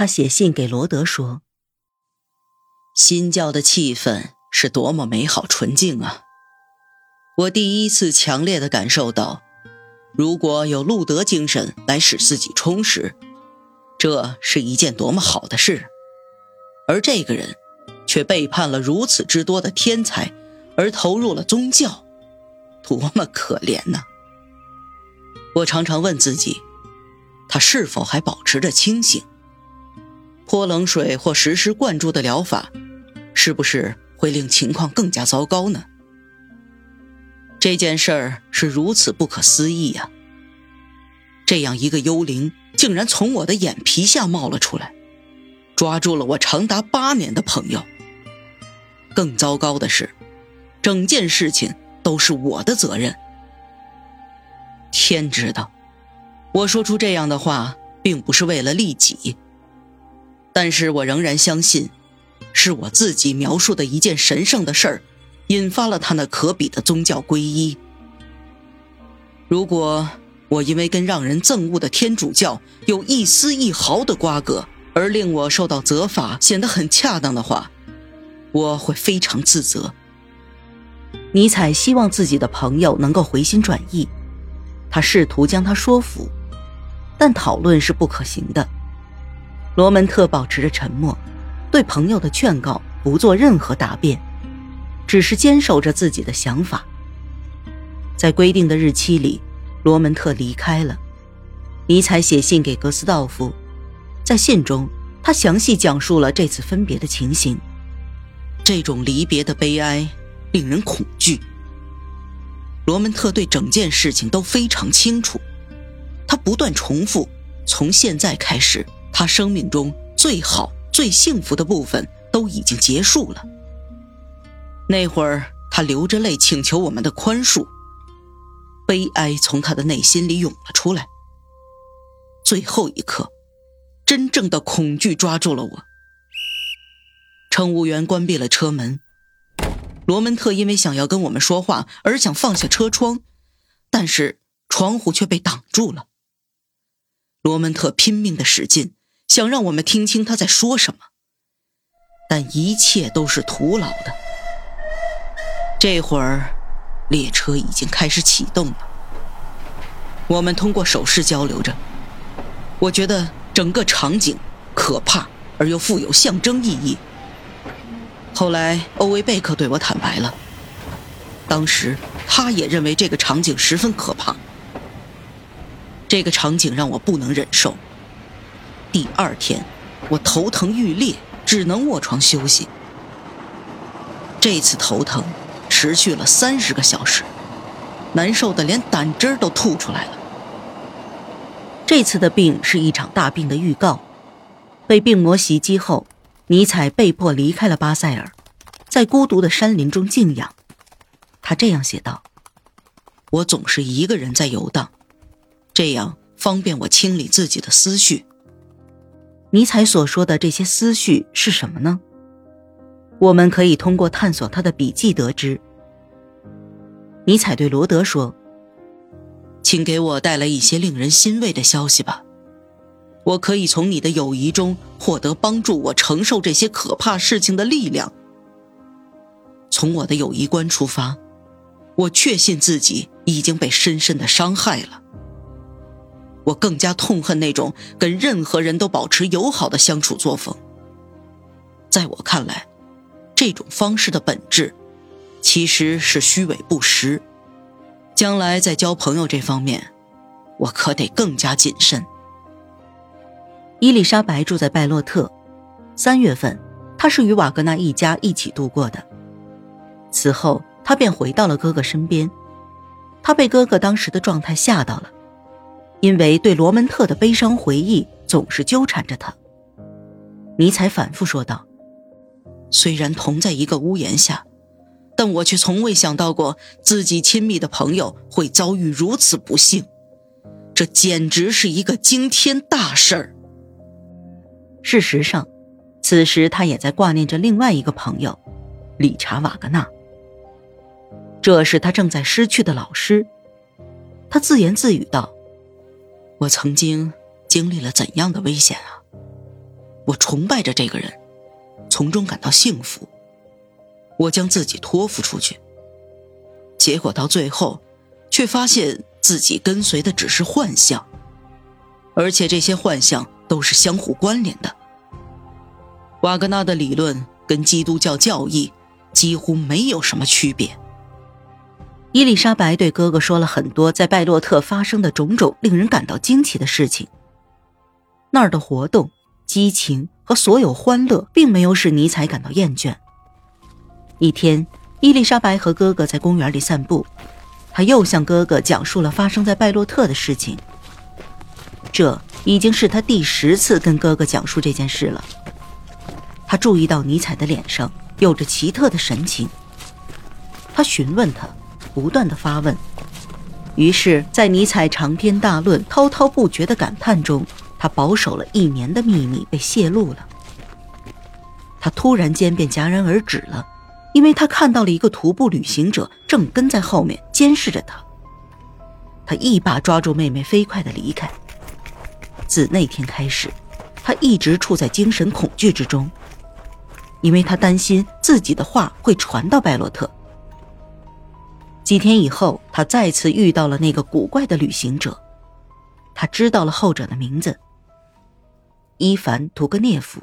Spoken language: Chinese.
他写信给罗德说：“新教的气氛是多么美好纯净啊！我第一次强烈的感受到，如果有路德精神来使自己充实，这是一件多么好的事。而这个人，却背叛了如此之多的天才，而投入了宗教，多么可怜呐！我常常问自己，他是否还保持着清醒？”泼冷水或实施灌注的疗法，是不是会令情况更加糟糕呢？这件事儿是如此不可思议呀！这样一个幽灵竟然从我的眼皮下冒了出来，抓住了我长达八年的朋友。更糟糕的是，整件事情都是我的责任。天知道，我说出这样的话，并不是为了利己。但是我仍然相信，是我自己描述的一件神圣的事儿，引发了他那可比的宗教皈依。如果我因为跟让人憎恶的天主教有一丝一毫的瓜葛，而令我受到责罚，显得很恰当的话，我会非常自责。尼采希望自己的朋友能够回心转意，他试图将他说服，但讨论是不可行的。罗门特保持着沉默，对朋友的劝告不做任何答辩，只是坚守着自己的想法。在规定的日期里，罗门特离开了。尼采写信给格斯道夫，在信中，他详细讲述了这次分别的情形。这种离别的悲哀令人恐惧。罗门特对整件事情都非常清楚，他不断重复：“从现在开始。”他生命中最好、最幸福的部分都已经结束了。那会儿，他流着泪请求我们的宽恕，悲哀从他的内心里涌了出来。最后一刻，真正的恐惧抓住了我。乘务员关闭了车门，罗门特因为想要跟我们说话而想放下车窗，但是窗户却被挡住了。罗门特拼命的使劲。想让我们听清他在说什么，但一切都是徒劳的。这会儿，列车已经开始启动了。我们通过手势交流着。我觉得整个场景可怕而又富有象征意义。后来，欧维贝克对我坦白了，当时他也认为这个场景十分可怕。这个场景让我不能忍受。第二天，我头疼欲裂，只能卧床休息。这次头疼持续了三十个小时，难受的连胆汁都吐出来了。这次的病是一场大病的预告。被病魔袭击后，尼采被迫离开了巴塞尔，在孤独的山林中静养。他这样写道：“我总是一个人在游荡，这样方便我清理自己的思绪。”尼采所说的这些思绪是什么呢？我们可以通过探索他的笔记得知。尼采对罗德说：“请给我带来一些令人欣慰的消息吧，我可以从你的友谊中获得帮助我承受这些可怕事情的力量。从我的友谊观出发，我确信自己已经被深深的伤害了。”我更加痛恨那种跟任何人都保持友好的相处作风。在我看来，这种方式的本质其实是虚伪不实。将来在交朋友这方面，我可得更加谨慎。伊丽莎白住在拜洛特，三月份，她是与瓦格纳一家一起度过的。此后，她便回到了哥哥身边。她被哥哥当时的状态吓到了。因为对罗门特的悲伤回忆总是纠缠着他，尼采反复说道：“虽然同在一个屋檐下，但我却从未想到过自己亲密的朋友会遭遇如此不幸，这简直是一个惊天大事儿。”事实上，此时他也在挂念着另外一个朋友，理查·瓦格纳。这是他正在失去的老师，他自言自语道。我曾经经历了怎样的危险啊！我崇拜着这个人，从中感到幸福。我将自己托付出去，结果到最后，却发现自己跟随的只是幻象，而且这些幻象都是相互关联的。瓦格纳的理论跟基督教教义几乎没有什么区别。伊丽莎白对哥哥说了很多在拜洛特发生的种种令人感到惊奇的事情。那儿的活动、激情和所有欢乐，并没有使尼采感到厌倦。一天，伊丽莎白和哥哥在公园里散步，他又向哥哥讲述了发生在拜洛特的事情。这已经是他第十次跟哥哥讲述这件事了。他注意到尼采的脸上有着奇特的神情，他询问他，不断的发问。于是，在尼采长篇大论、滔滔不绝的感叹中，他保守了一年的秘密被泄露了。他突然间便戛然而止了。因为他看到了一个徒步旅行者正跟在后面监视着他，他一把抓住妹妹，飞快的离开。自那天开始，他一直处在精神恐惧之中，因为他担心自己的话会传到拜洛特。几天以后，他再次遇到了那个古怪的旅行者，他知道了后者的名字——伊凡·图格涅夫。